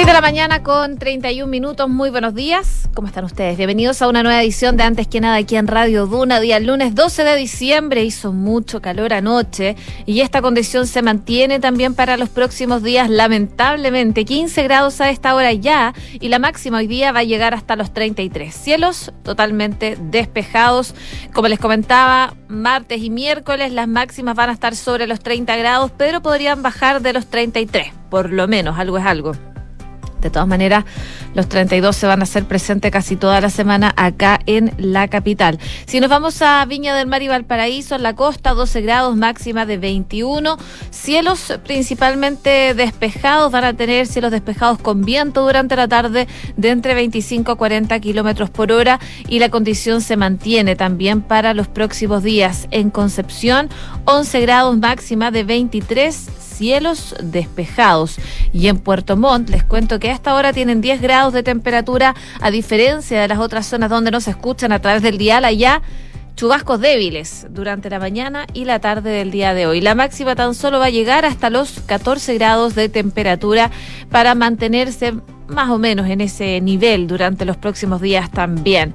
6 de la mañana con 31 minutos. Muy buenos días. ¿Cómo están ustedes? Bienvenidos a una nueva edición de Antes que nada aquí en Radio Duna. Día lunes 12 de diciembre. Hizo mucho calor anoche y esta condición se mantiene también para los próximos días. Lamentablemente, 15 grados a esta hora ya y la máxima hoy día va a llegar hasta los 33. Cielos totalmente despejados. Como les comentaba, martes y miércoles las máximas van a estar sobre los 30 grados, pero podrían bajar de los 33. Por lo menos, algo es algo. De todas maneras, los 32 se van a hacer presentes casi toda la semana acá en la capital. Si nos vamos a Viña del Mar y Valparaíso, en la costa, 12 grados, máxima de 21. Cielos principalmente despejados, van a tener cielos despejados con viento durante la tarde de entre 25 a 40 kilómetros por hora y la condición se mantiene también para los próximos días. En Concepción, 11 grados, máxima de 23 cielos despejados. Y en Puerto Montt les cuento que hasta ahora tienen 10 grados de temperatura, a diferencia de las otras zonas donde nos escuchan a través del dial allá chubascos débiles durante la mañana y la tarde del día de hoy. La máxima tan solo va a llegar hasta los 14 grados de temperatura para mantenerse más o menos en ese nivel durante los próximos días también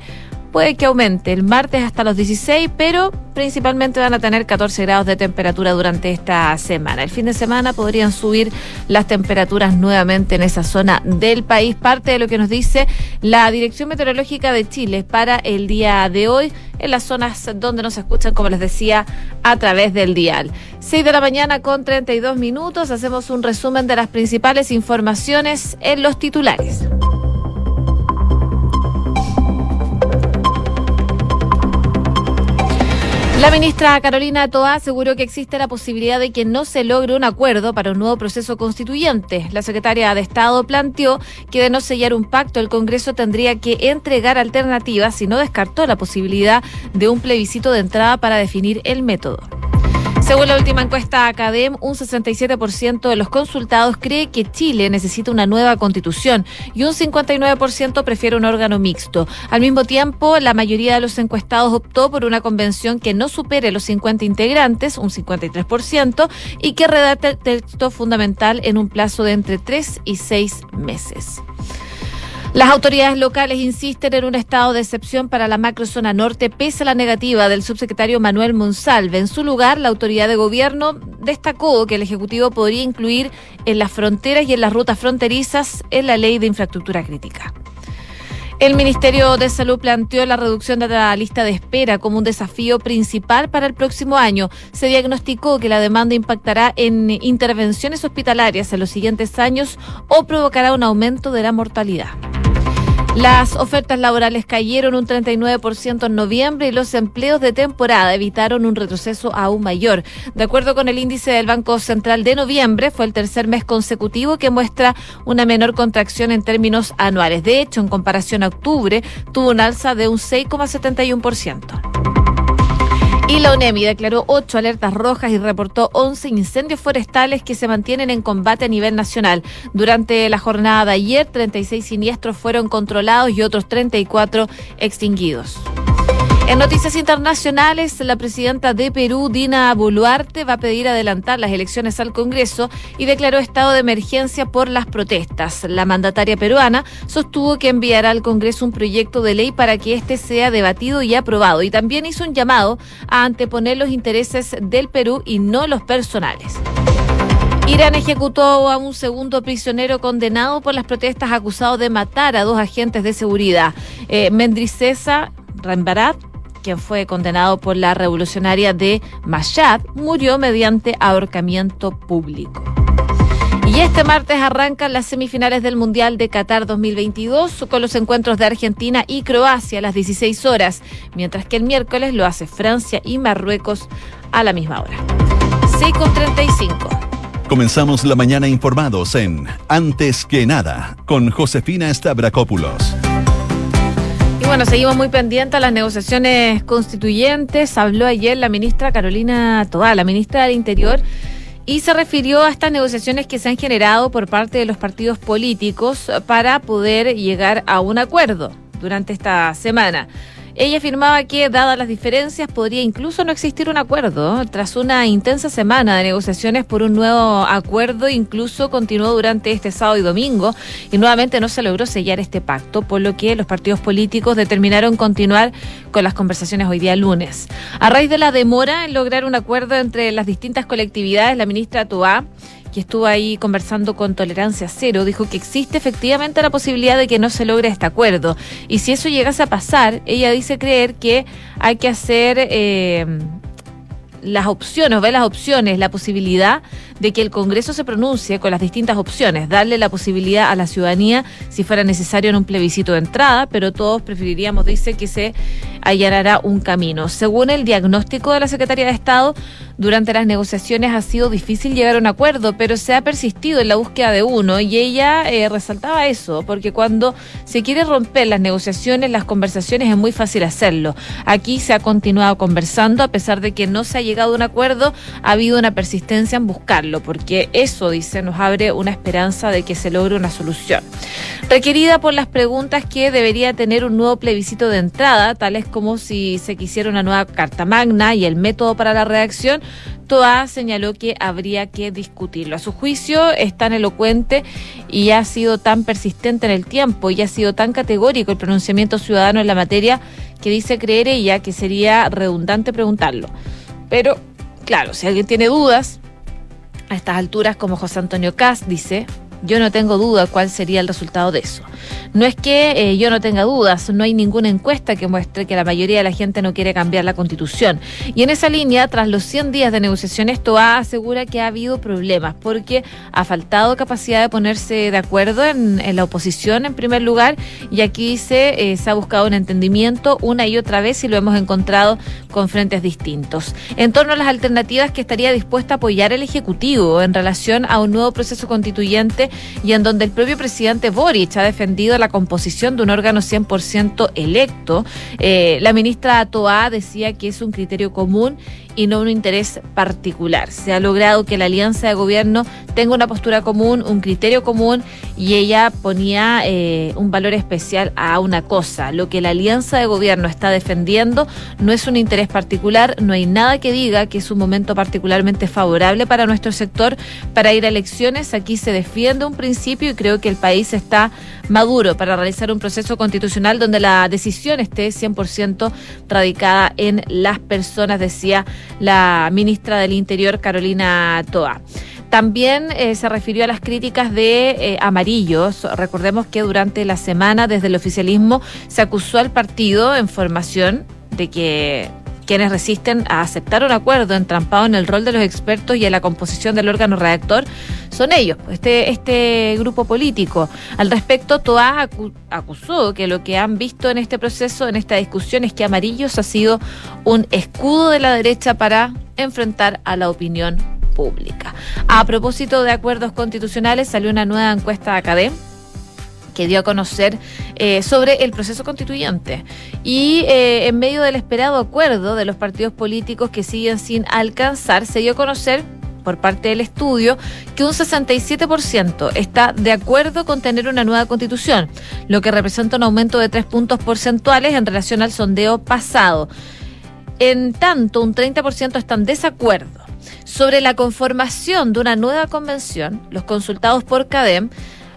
puede que aumente el martes hasta los 16, pero principalmente van a tener 14 grados de temperatura durante esta semana. El fin de semana podrían subir las temperaturas nuevamente en esa zona del país. Parte de lo que nos dice la Dirección Meteorológica de Chile para el día de hoy en las zonas donde nos escuchan, como les decía, a través del dial. 6 de la mañana con 32 minutos. Hacemos un resumen de las principales informaciones en los titulares. La ministra Carolina Toa aseguró que existe la posibilidad de que no se logre un acuerdo para un nuevo proceso constituyente. La secretaria de Estado planteó que de no sellar un pacto el Congreso tendría que entregar alternativas y no descartó la posibilidad de un plebiscito de entrada para definir el método. Según la última encuesta Academ, un 67% de los consultados cree que Chile necesita una nueva constitución y un 59% prefiere un órgano mixto. Al mismo tiempo, la mayoría de los encuestados optó por una convención que no supere los 50 integrantes, un 53%, y que redacte el texto fundamental en un plazo de entre 3 y 6 meses. Las autoridades locales insisten en un estado de excepción para la macrozona norte, pese a la negativa del subsecretario Manuel Monsalve. En su lugar, la autoridad de gobierno destacó que el Ejecutivo podría incluir en las fronteras y en las rutas fronterizas en la ley de infraestructura crítica. El Ministerio de Salud planteó la reducción de la lista de espera como un desafío principal para el próximo año. Se diagnosticó que la demanda impactará en intervenciones hospitalarias en los siguientes años o provocará un aumento de la mortalidad. Las ofertas laborales cayeron un 39% en noviembre y los empleos de temporada evitaron un retroceso aún mayor. De acuerdo con el índice del Banco Central de noviembre, fue el tercer mes consecutivo que muestra una menor contracción en términos anuales. De hecho, en comparación a octubre, tuvo un alza de un 6,71%. Y la UNEMI declaró ocho alertas rojas y reportó 11 incendios forestales que se mantienen en combate a nivel nacional. Durante la jornada de ayer, 36 siniestros fueron controlados y otros 34 extinguidos. En noticias internacionales, la presidenta de Perú, Dina Boluarte, va a pedir adelantar las elecciones al Congreso y declaró estado de emergencia por las protestas. La mandataria peruana sostuvo que enviará al Congreso un proyecto de ley para que éste sea debatido y aprobado y también hizo un llamado a anteponer los intereses del Perú y no los personales. Irán ejecutó a un segundo prisionero condenado por las protestas acusado de matar a dos agentes de seguridad. Eh, Mendricesa Rambarat quien fue condenado por la revolucionaria de Mashhad, murió mediante ahorcamiento público. Y este martes arrancan las semifinales del Mundial de Qatar 2022 con los encuentros de Argentina y Croacia a las 16 horas, mientras que el miércoles lo hace Francia y Marruecos a la misma hora. 6 con 35. Comenzamos la mañana informados en Antes que nada con Josefina Stavrakopoulos bueno, seguimos muy pendientes a las negociaciones constituyentes. Habló ayer la ministra Carolina Toá, la ministra del Interior, y se refirió a estas negociaciones que se han generado por parte de los partidos políticos para poder llegar a un acuerdo durante esta semana. Ella afirmaba que, dadas las diferencias, podría incluso no existir un acuerdo. Tras una intensa semana de negociaciones por un nuevo acuerdo, incluso continuó durante este sábado y domingo y nuevamente no se logró sellar este pacto, por lo que los partidos políticos determinaron continuar con las conversaciones hoy día lunes. A raíz de la demora en lograr un acuerdo entre las distintas colectividades, la ministra Toá que estuvo ahí conversando con Tolerancia Cero, dijo que existe efectivamente la posibilidad de que no se logre este acuerdo. Y si eso llegase a pasar, ella dice creer que hay que hacer eh, las opciones, ver las opciones, la posibilidad de que el Congreso se pronuncie con las distintas opciones, darle la posibilidad a la ciudadanía si fuera necesario en un plebiscito de entrada, pero todos preferiríamos, dice, que se allanará un camino. Según el diagnóstico de la Secretaría de Estado, durante las negociaciones ha sido difícil llegar a un acuerdo, pero se ha persistido en la búsqueda de uno y ella eh, resaltaba eso, porque cuando se quiere romper las negociaciones, las conversaciones es muy fácil hacerlo. Aquí se ha continuado conversando, a pesar de que no se ha llegado a un acuerdo, ha habido una persistencia en buscarlo, porque eso, dice, nos abre una esperanza de que se logre una solución. Requerida por las preguntas que debería tener un nuevo plebiscito de entrada, tales como si se quisiera una nueva Carta Magna y el método para la redacción, Toa señaló que habría que discutirlo. A su juicio es tan elocuente y ha sido tan persistente en el tiempo y ha sido tan categórico el pronunciamiento ciudadano en la materia que dice creer ella que sería redundante preguntarlo. Pero, claro, si alguien tiene dudas, a estas alturas, como José Antonio Cas dice, yo no tengo duda cuál sería el resultado de eso. No es que eh, yo no tenga dudas, no hay ninguna encuesta que muestre que la mayoría de la gente no quiere cambiar la constitución. Y en esa línea, tras los 100 días de negociaciones, TOA asegura que ha habido problemas porque ha faltado capacidad de ponerse de acuerdo en, la oposición en primer lugar y aquí eh, se ha buscado un entendimiento una y otra vez y lo hemos encontrado con frentes distintos. En torno a las alternativas que estaría dispuesta a apoyar el Ejecutivo en relación a un nuevo proceso constituyente y en donde el propio presidente Boric ha defendido la composición de un órgano 100% electo. Eh, la ministra Toa decía que es un criterio común y no un interés particular. Se ha logrado que la alianza de gobierno tenga una postura común, un criterio común y ella ponía eh, un valor especial a una cosa. Lo que la alianza de gobierno está defendiendo no es un interés particular, no hay nada que diga que es un momento particularmente favorable para nuestro sector para ir a elecciones. Aquí se defiende un principio y creo que el país está maduro para realizar un proceso constitucional donde la decisión esté 100% radicada en las personas, decía la ministra del Interior, Carolina Toa. También eh, se refirió a las críticas de eh, amarillos. Recordemos que durante la semana desde el oficialismo se acusó al partido en formación de que quienes resisten a aceptar un acuerdo entrampado en el rol de los expertos y en la composición del órgano redactor son ellos, este, este grupo político. Al respecto, Toa acusó que lo que han visto en este proceso, en esta discusión, es que Amarillos ha sido un escudo de la derecha para enfrentar a la opinión pública. A propósito de acuerdos constitucionales, salió una nueva encuesta de Academ que dio a conocer eh, sobre el proceso constituyente. Y eh, en medio del esperado acuerdo de los partidos políticos que siguen sin alcanzar, se dio a conocer por parte del estudio que un 67% está de acuerdo con tener una nueva constitución, lo que representa un aumento de tres puntos porcentuales en relación al sondeo pasado. En tanto, un 30% está en desacuerdo. Sobre la conformación de una nueva convención, los consultados por CADEM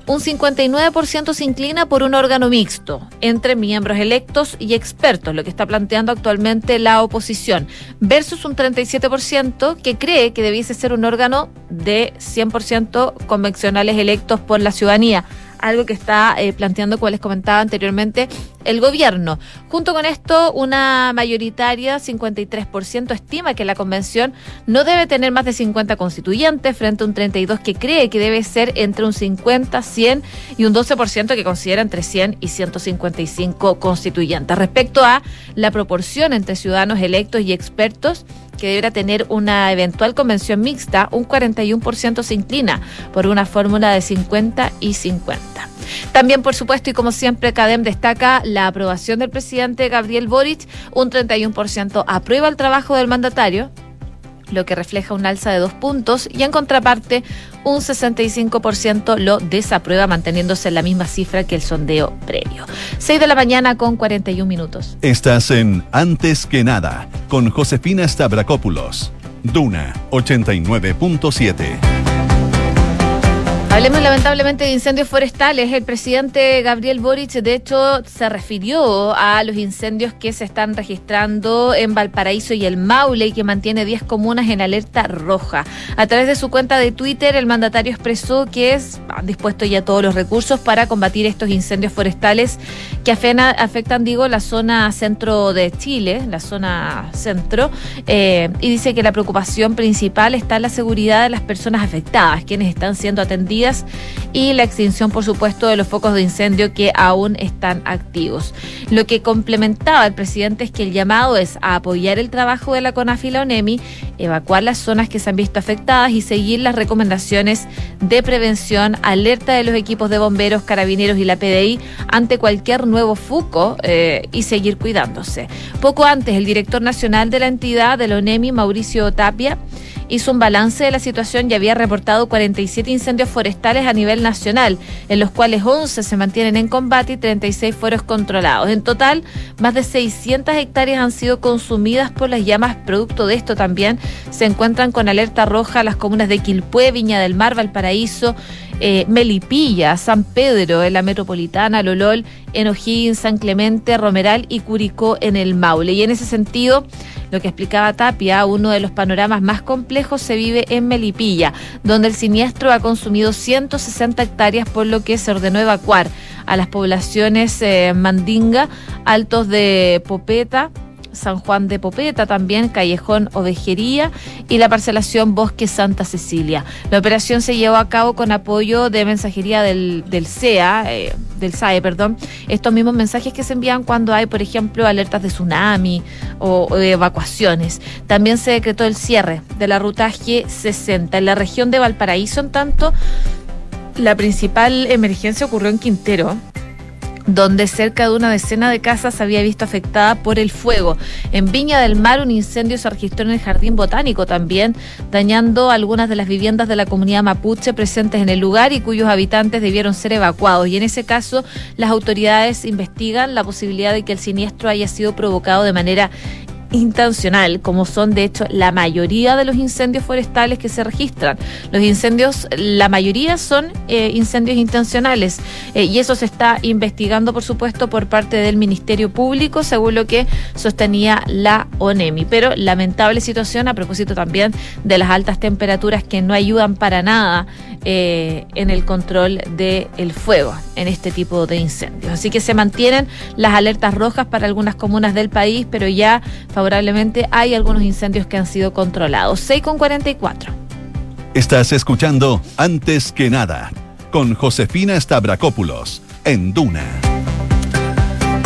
un 59% se inclina por un órgano mixto entre miembros electos y expertos, lo que está planteando actualmente la oposición, versus un 37% que cree que debiese ser un órgano de 100% convencionales electos por la ciudadanía algo que está eh, planteando, como les comentaba anteriormente, el gobierno. Junto con esto, una mayoritaria, 53%, estima que la convención no debe tener más de 50 constituyentes, frente a un 32% que cree que debe ser entre un 50, 100 y un 12% que considera entre 100 y 155 constituyentes. Respecto a la proporción entre ciudadanos electos y expertos, que deberá tener una eventual convención mixta, un 41% se inclina por una fórmula de 50 y 50. También, por supuesto, y como siempre, CADEM destaca la aprobación del presidente Gabriel Boric, un 31% aprueba el trabajo del mandatario, lo que refleja un alza de dos puntos, y en contraparte, un 65% lo desaprueba, manteniéndose en la misma cifra que el sondeo previo. 6 de la mañana con 41 minutos. Estás en Antes que nada con Josefina Stavrakopoulos. Duna 89.7. Hablemos lamentablemente de incendios forestales. El presidente Gabriel Boric, de hecho, se refirió a los incendios que se están registrando en Valparaíso y el Maule y que mantiene 10 comunas en alerta roja. A través de su cuenta de Twitter, el mandatario expresó que es dispuesto ya todos los recursos para combatir estos incendios forestales que afectan, digo, la zona centro de Chile, la zona centro, eh, y dice que la preocupación principal está en la seguridad de las personas afectadas, quienes están siendo atendidas y la extinción, por supuesto, de los focos de incendio que aún están activos. Lo que complementaba el presidente es que el llamado es a apoyar el trabajo de la CONAFILA ONEMI, evacuar las zonas que se han visto afectadas y seguir las recomendaciones de prevención, alerta de los equipos de bomberos, carabineros y la PDI ante cualquier nuevo foco eh, y seguir cuidándose. Poco antes, el director nacional de la entidad de la ONEMI, Mauricio Tapia, hizo un balance de la situación y había reportado 47 incendios forestales a nivel nacional, en los cuales 11 se mantienen en combate y 36 fueron controlados. En total, más de 600 hectáreas han sido consumidas por las llamas. Producto de esto también se encuentran con alerta roja las comunas de Quilpué, Viña del Mar, Valparaíso, eh, Melipilla, San Pedro en la metropolitana, Lolol, en San Clemente, Romeral y Curicó en el Maule. Y en ese sentido, lo que explicaba Tapia, uno de los panoramas más complejos se vive en Melipilla, donde el siniestro ha consumido 160 hectáreas, por lo que se ordenó evacuar a las poblaciones eh, Mandinga, Altos de Popeta, San Juan de Popeta, también Callejón Ovejería y la parcelación Bosque Santa Cecilia. La operación se llevó a cabo con apoyo de mensajería del, del CEA, eh, del SAE, perdón. Estos mismos mensajes que se envían cuando hay, por ejemplo, alertas de tsunami o, evacuaciones. También se decretó el cierre de la ruta G60 en la región de Valparaíso, en tanto la principal emergencia ocurrió en Quintero donde cerca de una decena de casas se había visto afectada por el fuego. En Viña del Mar un incendio se registró en el jardín botánico también, dañando algunas de las viviendas de la comunidad mapuche presentes en el lugar y cuyos habitantes debieron ser evacuados. Y en ese caso las autoridades investigan la posibilidad de que el siniestro haya sido provocado de manera intencional, como son de hecho la mayoría de los incendios forestales que se registran. Los incendios, la mayoría son eh, incendios intencionales eh, y eso se está investigando, por supuesto, por parte del Ministerio Público, según lo que sostenía la ONEMI. Pero lamentable situación a propósito también de las altas temperaturas que no ayudan para nada eh, en el control del fuego en este tipo de incendios. Así que se mantienen las alertas rojas para algunas comunas del país, pero ya favorablemente hay algunos incendios que han sido controlados. 6 con 44. Estás escuchando Antes que nada con Josefina Stavrakopoulos en Duna.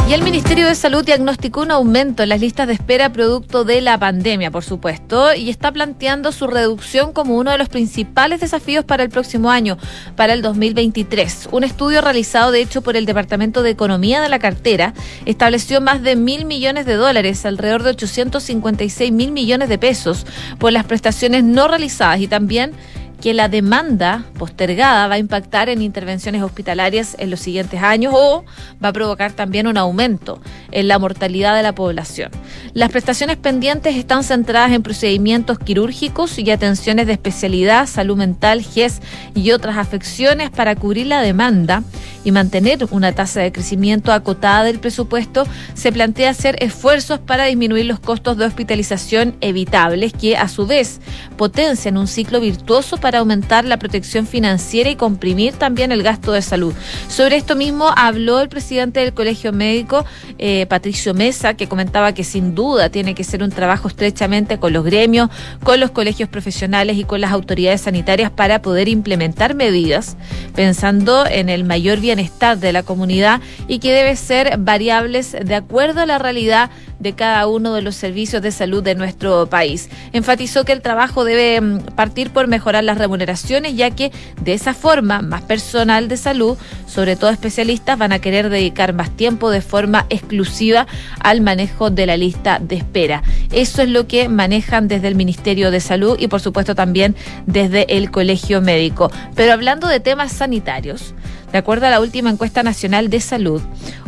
Y el Ministerio de Salud diagnosticó un aumento en las listas de espera producto de la pandemia, por supuesto, y está planteando su reducción como uno de los principales desafíos para el próximo año, para el 2023. Un estudio realizado, de hecho, por el Departamento de Economía de la cartera estableció más de mil millones de dólares, alrededor de 856 mil millones de pesos, por las prestaciones no realizadas y también que la demanda postergada va a impactar en intervenciones hospitalarias en los siguientes años o va a provocar también un aumento en la mortalidad de la población. Las prestaciones pendientes están centradas en procedimientos quirúrgicos y atenciones de especialidad, salud mental, GES y otras afecciones para cubrir la demanda y mantener una tasa de crecimiento acotada del presupuesto, se plantea hacer esfuerzos para disminuir los costos de hospitalización evitables que a su vez potencian un ciclo virtuoso para aumentar la protección financiera y comprimir también el gasto de salud. Sobre esto mismo habló el presidente del Colegio Médico, eh, Patricio Mesa, que comentaba que sin duda tiene que ser un trabajo estrechamente con los gremios, con los colegios profesionales y con las autoridades sanitarias para poder implementar medidas pensando en el mayor bienestar de la comunidad y que debe ser variables de acuerdo a la realidad de cada uno de los servicios de salud de nuestro país. Enfatizó que el trabajo debe mm, partir por mejorar las remuneraciones, ya que de esa forma más personal de salud, sobre todo especialistas, van a querer dedicar más tiempo de forma exclusiva al manejo de la lista de espera. Eso es lo que manejan desde el Ministerio de Salud y por supuesto también desde el Colegio Médico. Pero hablando de temas sanitarios, de acuerdo a la última encuesta nacional de salud,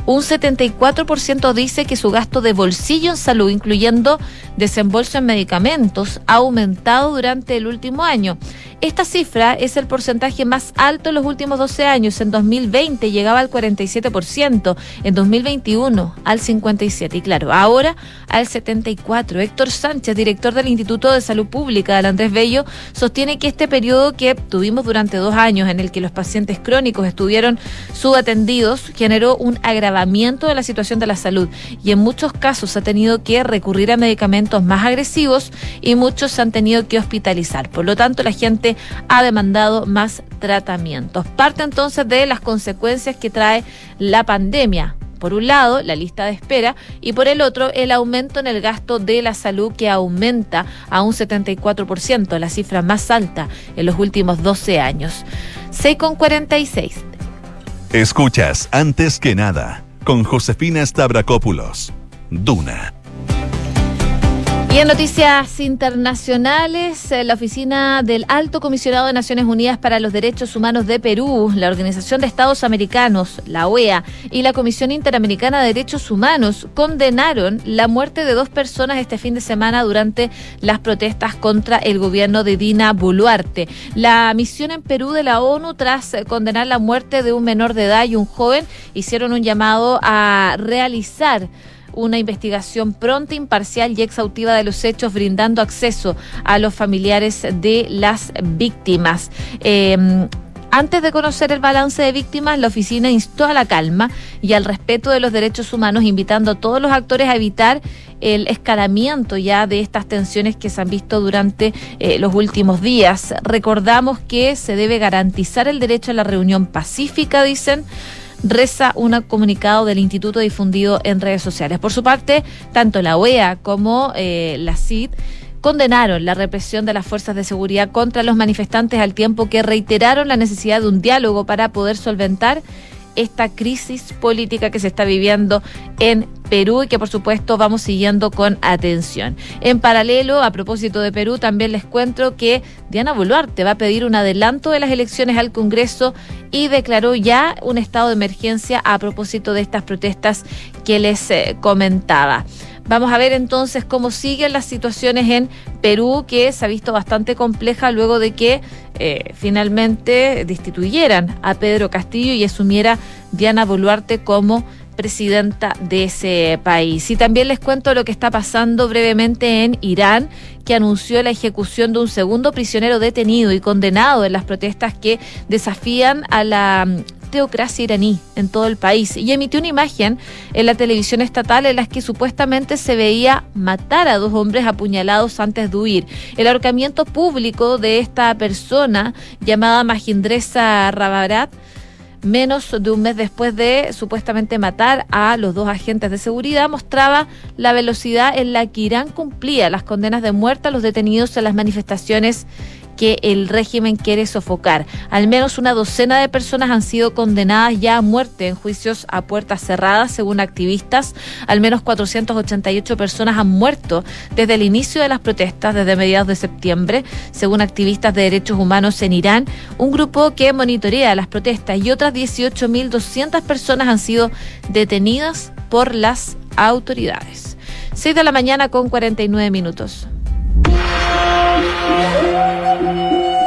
un 74% dice que su gasto de bolsillo en salud, incluyendo desembolso en medicamentos, ha aumentado durante el último año. Esta cifra es el porcentaje más alto en los últimos 12 años. En 2020 llegaba al 47%, en 2021 al 57% y claro, ahora al 74%. Héctor Sánchez, director del Instituto de Salud Pública del Andrés Bello, sostiene que este periodo que tuvimos durante dos años en el que los pacientes crónicos estuvieron subatendidos generó un agravamiento de la situación de la salud y en muchos casos ha tenido que recurrir a medicamentos más agresivos y muchos se han tenido que hospitalizar. Por lo tanto, la gente ha demandado más tratamientos. Parte entonces de las consecuencias que trae la pandemia por un lado, la lista de espera y por el otro, el aumento en el gasto de la salud que aumenta a un 74%, la cifra más alta en los últimos 12 años. 6,46. Escuchas antes que nada con Josefina Stavrakopoulos. Duna. Y en noticias internacionales, eh, la oficina del Alto Comisionado de Naciones Unidas para los Derechos Humanos de Perú, la Organización de Estados Americanos, la OEA, y la Comisión Interamericana de Derechos Humanos condenaron la muerte de dos personas este fin de semana durante las protestas contra el gobierno de Dina Boluarte. La misión en Perú de la ONU, tras condenar la muerte de un menor de edad y un joven, hicieron un llamado a realizar una investigación pronta, imparcial y exhaustiva de los hechos, brindando acceso a los familiares de las víctimas. Em, antes de conocer el balance de víctimas, la oficina instó a la calma y al respeto de los derechos humanos, invitando a todos los actores a evitar el escalamiento ya de estas tensiones que se han visto durante eh, los últimos días. Recordamos que se debe garantizar el derecho a la reunión pacífica, dicen reza un comunicado del instituto difundido en redes sociales. Por su parte, tanto la OEA como eh, la CID condenaron la represión de las fuerzas de seguridad contra los manifestantes al tiempo que reiteraron la necesidad de un diálogo para poder solventar esta crisis política que se está viviendo en Perú y que por supuesto vamos siguiendo con atención. En paralelo, a propósito de Perú, también les cuento que Diana Boluarte va a pedir un adelanto de las elecciones al Congreso y declaró ya un estado de emergencia a propósito de estas protestas que les eh, comentaba. Vamos a ver entonces cómo siguen las situaciones en Perú, que se ha visto bastante compleja luego de que eh, finalmente destituyeran a Pedro Castillo y asumiera Diana Boluarte como presidenta de ese país. Y también les cuento lo que está pasando brevemente en Irán, que anunció la ejecución de un segundo prisionero detenido y condenado en las protestas que desafían a la teocracia iraní en todo el país y emitió una imagen en la televisión estatal en la que supuestamente se veía matar a dos hombres apuñalados antes de huir. El ahorcamiento público de esta persona llamada Majindresa Rabarat menos de un mes después de supuestamente matar a los dos agentes de seguridad, mostraba la velocidad en la que Irán cumplía las condenas de muerte a los detenidos en las manifestaciones que el régimen quiere sofocar. Al menos una docena de personas han sido condenadas ya a muerte en juicios a puertas cerradas, según activistas. Al menos 488 personas han muerto desde el inicio de las protestas, desde mediados de septiembre, según activistas de derechos humanos en Irán, un grupo que monitorea las protestas y otras 18.200 personas han sido detenidas por las autoridades. 6 de la mañana con 49 minutos.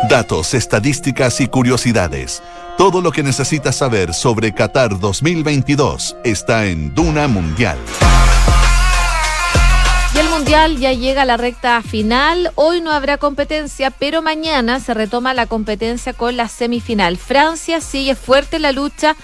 Datos, estadísticas y curiosidades. Todo lo que necesitas saber sobre Qatar 2022 está en Duna Mundial. Y el Mundial ya llega a la recta final. Hoy no habrá competencia, pero mañana se retoma la competencia con la semifinal. Francia sigue fuerte en la lucha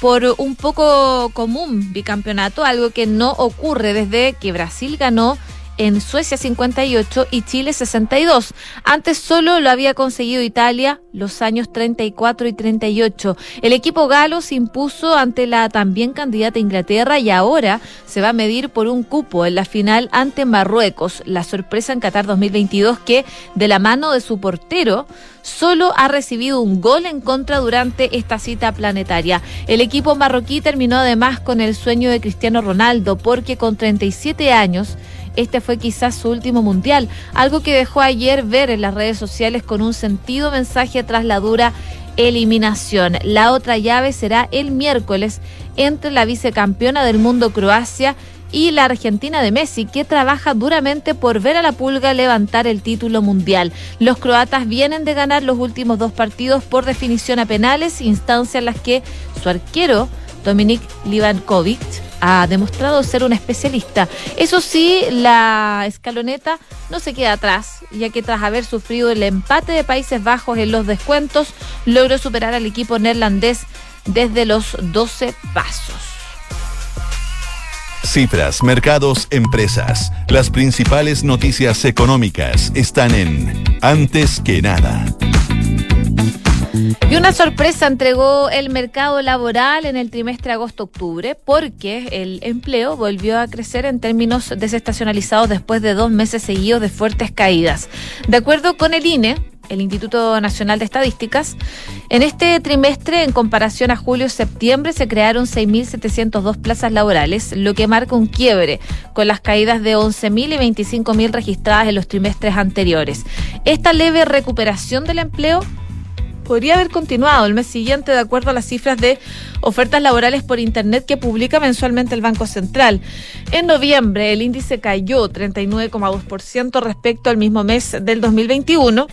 por un poco común bicampeonato, algo que no ocurre desde que Brasil ganó en Suecia 58 y Chile 62. Antes solo lo había conseguido Italia los años 34 y 38. El equipo galo se impuso ante la también candidata Inglaterra y ahora se va a medir por un cupo en la final ante Marruecos. La sorpresa en Qatar 2022 que de la mano de su portero solo ha recibido un gol en contra durante esta cita planetaria. El equipo marroquí terminó además con el sueño de Cristiano Ronaldo porque con 37 años este fue quizás su último mundial, algo que dejó ayer ver en las redes sociales con un sentido mensaje tras la dura eliminación. La otra llave será el miércoles entre la vicecampeona del mundo Croacia y la Argentina de Messi, que trabaja duramente por ver a la pulga levantar el título mundial. Los croatas vienen de ganar los últimos dos partidos por definición a penales, instancia en las que su arquero, Dominik Livankovic, ha demostrado ser un especialista. Eso sí, la escaloneta no se queda atrás, ya que tras haber sufrido el empate de Países Bajos en los descuentos, logró superar al equipo neerlandés desde los 12 pasos. Cifras, mercados, empresas. Las principales noticias económicas están en Antes que nada. Y una sorpresa entregó el mercado laboral en el trimestre agosto-octubre porque el empleo volvió a crecer en términos desestacionalizados después de dos meses seguidos de fuertes caídas. De acuerdo con el INE, el Instituto Nacional de Estadísticas, en este trimestre, en comparación a julio-septiembre, se crearon 6.702 plazas laborales, lo que marca un quiebre con las caídas de 11.000 y 25.000 registradas en los trimestres anteriores. Esta leve recuperación del empleo podría haber continuado el mes siguiente de acuerdo a las cifras de ofertas laborales por Internet que publica mensualmente el Banco Central. En noviembre el índice cayó 39,2% respecto al mismo mes del 2021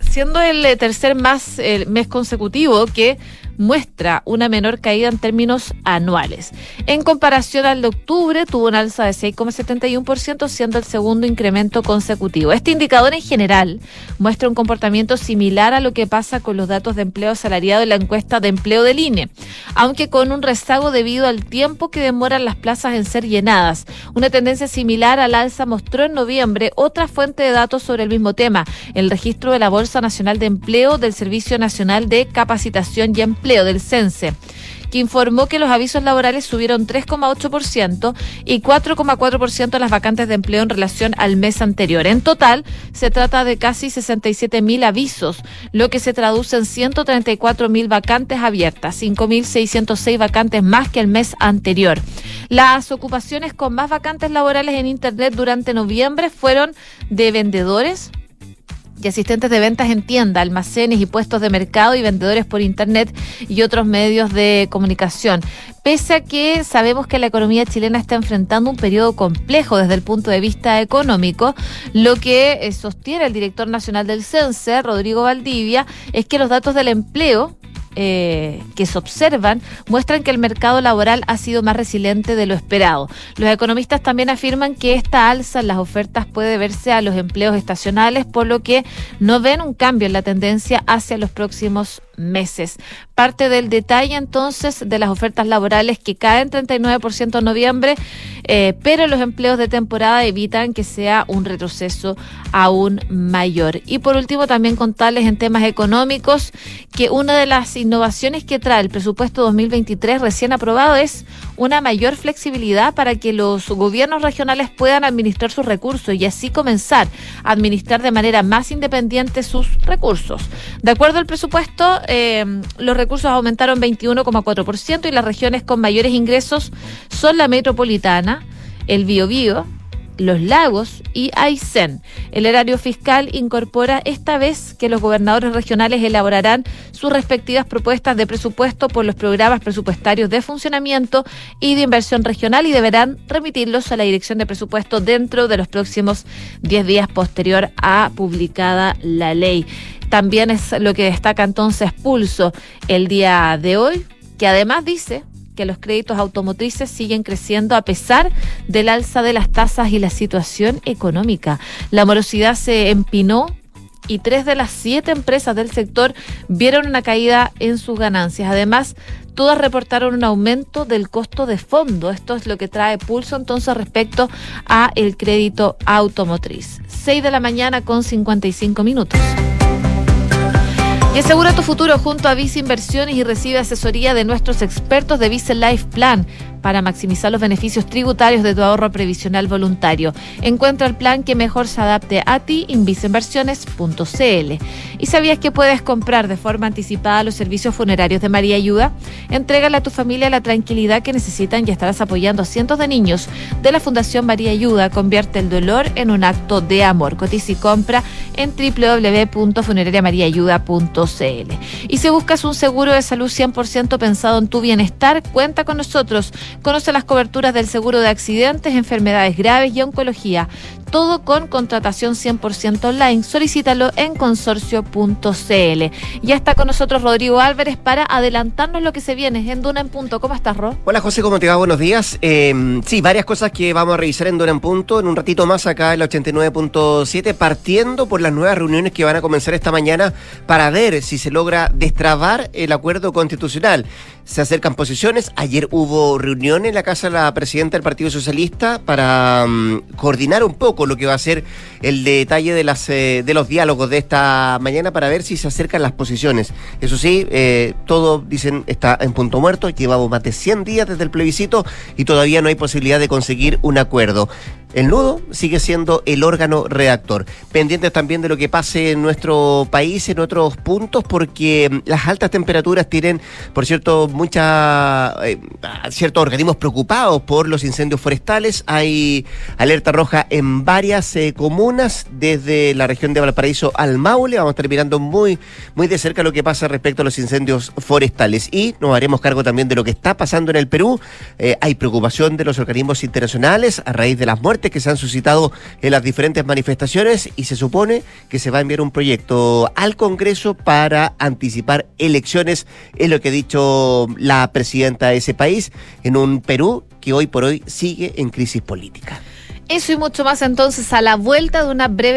siendo el tercer más el mes consecutivo que muestra una menor caída en términos anuales. En comparación al de octubre, tuvo un alza de 6,71%, siendo el segundo incremento consecutivo. Este indicador en general muestra un comportamiento similar a lo que pasa con los datos de empleo asalariado en la encuesta de empleo de INE, aunque con un rezago debido al tiempo que demoran las plazas en ser llenadas. Una tendencia similar al alza mostró en noviembre otra fuente de datos sobre el mismo tema, el registro de la Bolsa Nacional de Empleo del Servicio Nacional de Capacitación y Empleo del CENSE que informó que los avisos laborales subieron 3,8% y 4,4% las vacantes de empleo en relación al mes anterior. En total, se trata de casi 67 mil avisos, lo que se traduce en 134 mil vacantes abiertas, 5.606 vacantes más que el mes anterior. Las ocupaciones con más vacantes laborales en Internet durante noviembre fueron de vendedores, y asistentes de ventas en tienda, almacenes y puestos de mercado y vendedores por Internet y otros medios de comunicación. Pese a que sabemos que la economía chilena está enfrentando un periodo complejo desde el punto de vista económico, lo que eh, sostiene el director nacional del CENSE, Rodrigo Valdivia, es que los datos del empleo eh, que se observan muestran que el mercado laboral ha sido más resiliente de lo esperado. Los economistas también afirman que esta alza en las ofertas puede verse a los empleos estacionales, por lo que no ven un cambio en la tendencia hacia los próximos meses. Parte del detalle entonces de las ofertas laborales que caen 39% en noviembre, eh, pero los empleos de temporada evitan que sea un retroceso aún mayor. Y por último también contarles en temas económicos que una de las innovaciones que trae el presupuesto 2023 recién aprobado es una mayor flexibilidad para que los gobiernos regionales puedan administrar sus recursos y así comenzar a administrar de manera más independiente sus recursos. De acuerdo al presupuesto, eh, los recursos aumentaron 21,4% y las regiones con mayores ingresos son la metropolitana, el Biobío, los Lagos y Aysén. El erario fiscal incorpora esta vez que los gobernadores regionales elaborarán sus respectivas propuestas de presupuesto por los programas presupuestarios de funcionamiento y de inversión regional y deberán remitirlos a la Dirección de Presupuesto dentro de los próximos 10 días posterior a publicada la ley. También es lo que destaca entonces Pulso el día de hoy, que además dice que los créditos automotrices siguen creciendo a pesar del alza de las tasas y la situación económica. La morosidad se empinó y tres de las siete empresas del sector vieron una caída en sus ganancias. Además, todas reportaron un aumento del costo de fondo. Esto es lo que trae pulso entonces respecto a el crédito automotriz. 6 de la mañana con 55 minutos. Y asegura tu futuro junto a Vice Inversiones y recibe asesoría de nuestros expertos de Vice Life Plan para maximizar los beneficios tributarios de tu ahorro previsional voluntario. Encuentra el plan que mejor se adapte a ti en viceinversiones.cl. ¿Y sabías que puedes comprar de forma anticipada los servicios funerarios de María Ayuda? Entrégale a tu familia la tranquilidad que necesitan y estarás apoyando a cientos de niños de la Fundación María Ayuda. Convierte el dolor en un acto de amor. Cotiza y compra en www.funerariamariaayuda.cl. Y si buscas un seguro de salud 100% pensado en tu bienestar, cuenta con nosotros. Conoce las coberturas del seguro de accidentes, enfermedades graves y oncología. Todo con contratación 100% online. Solicítalo en consorcio.cl. Ya está con nosotros Rodrigo Álvarez para adelantarnos lo que se viene en Duna en Punto. ¿Cómo estás, Ro? Hola, José, ¿cómo te va? Buenos días. Eh, sí, varias cosas que vamos a revisar en Duna en Punto. En un ratito más acá en la 89.7, partiendo por las nuevas reuniones que van a comenzar esta mañana para ver si se logra destrabar el acuerdo constitucional. Se acercan posiciones. Ayer hubo reunión en la casa de la presidenta del Partido Socialista para um, coordinar un poco lo que va a ser el detalle de, las, eh, de los diálogos de esta mañana para ver si se acercan las posiciones. Eso sí, eh, todo, dicen, está en punto muerto. Llevamos más de 100 días desde el plebiscito y todavía no hay posibilidad de conseguir un acuerdo. El nudo sigue siendo el órgano redactor. Pendientes también de lo que pase en nuestro país, en otros puntos, porque mm, las altas temperaturas tienen, por cierto, mucha, eh, ciertos organismos preocupados por los incendios forestales. Hay alerta roja varias eh, comunas, desde la región de Valparaíso al Maule. Vamos a estar mirando muy, muy de cerca lo que pasa respecto a los incendios forestales. Y nos haremos cargo también de lo que está pasando en el Perú. Eh, hay preocupación de los organismos internacionales a raíz de las muertes que se han suscitado en las diferentes manifestaciones y se supone que se va a enviar un proyecto al Congreso para anticipar elecciones, es lo que ha dicho la presidenta de ese país, en un Perú que hoy por hoy sigue en crisis política. Eso y mucho más entonces a la vuelta de una breve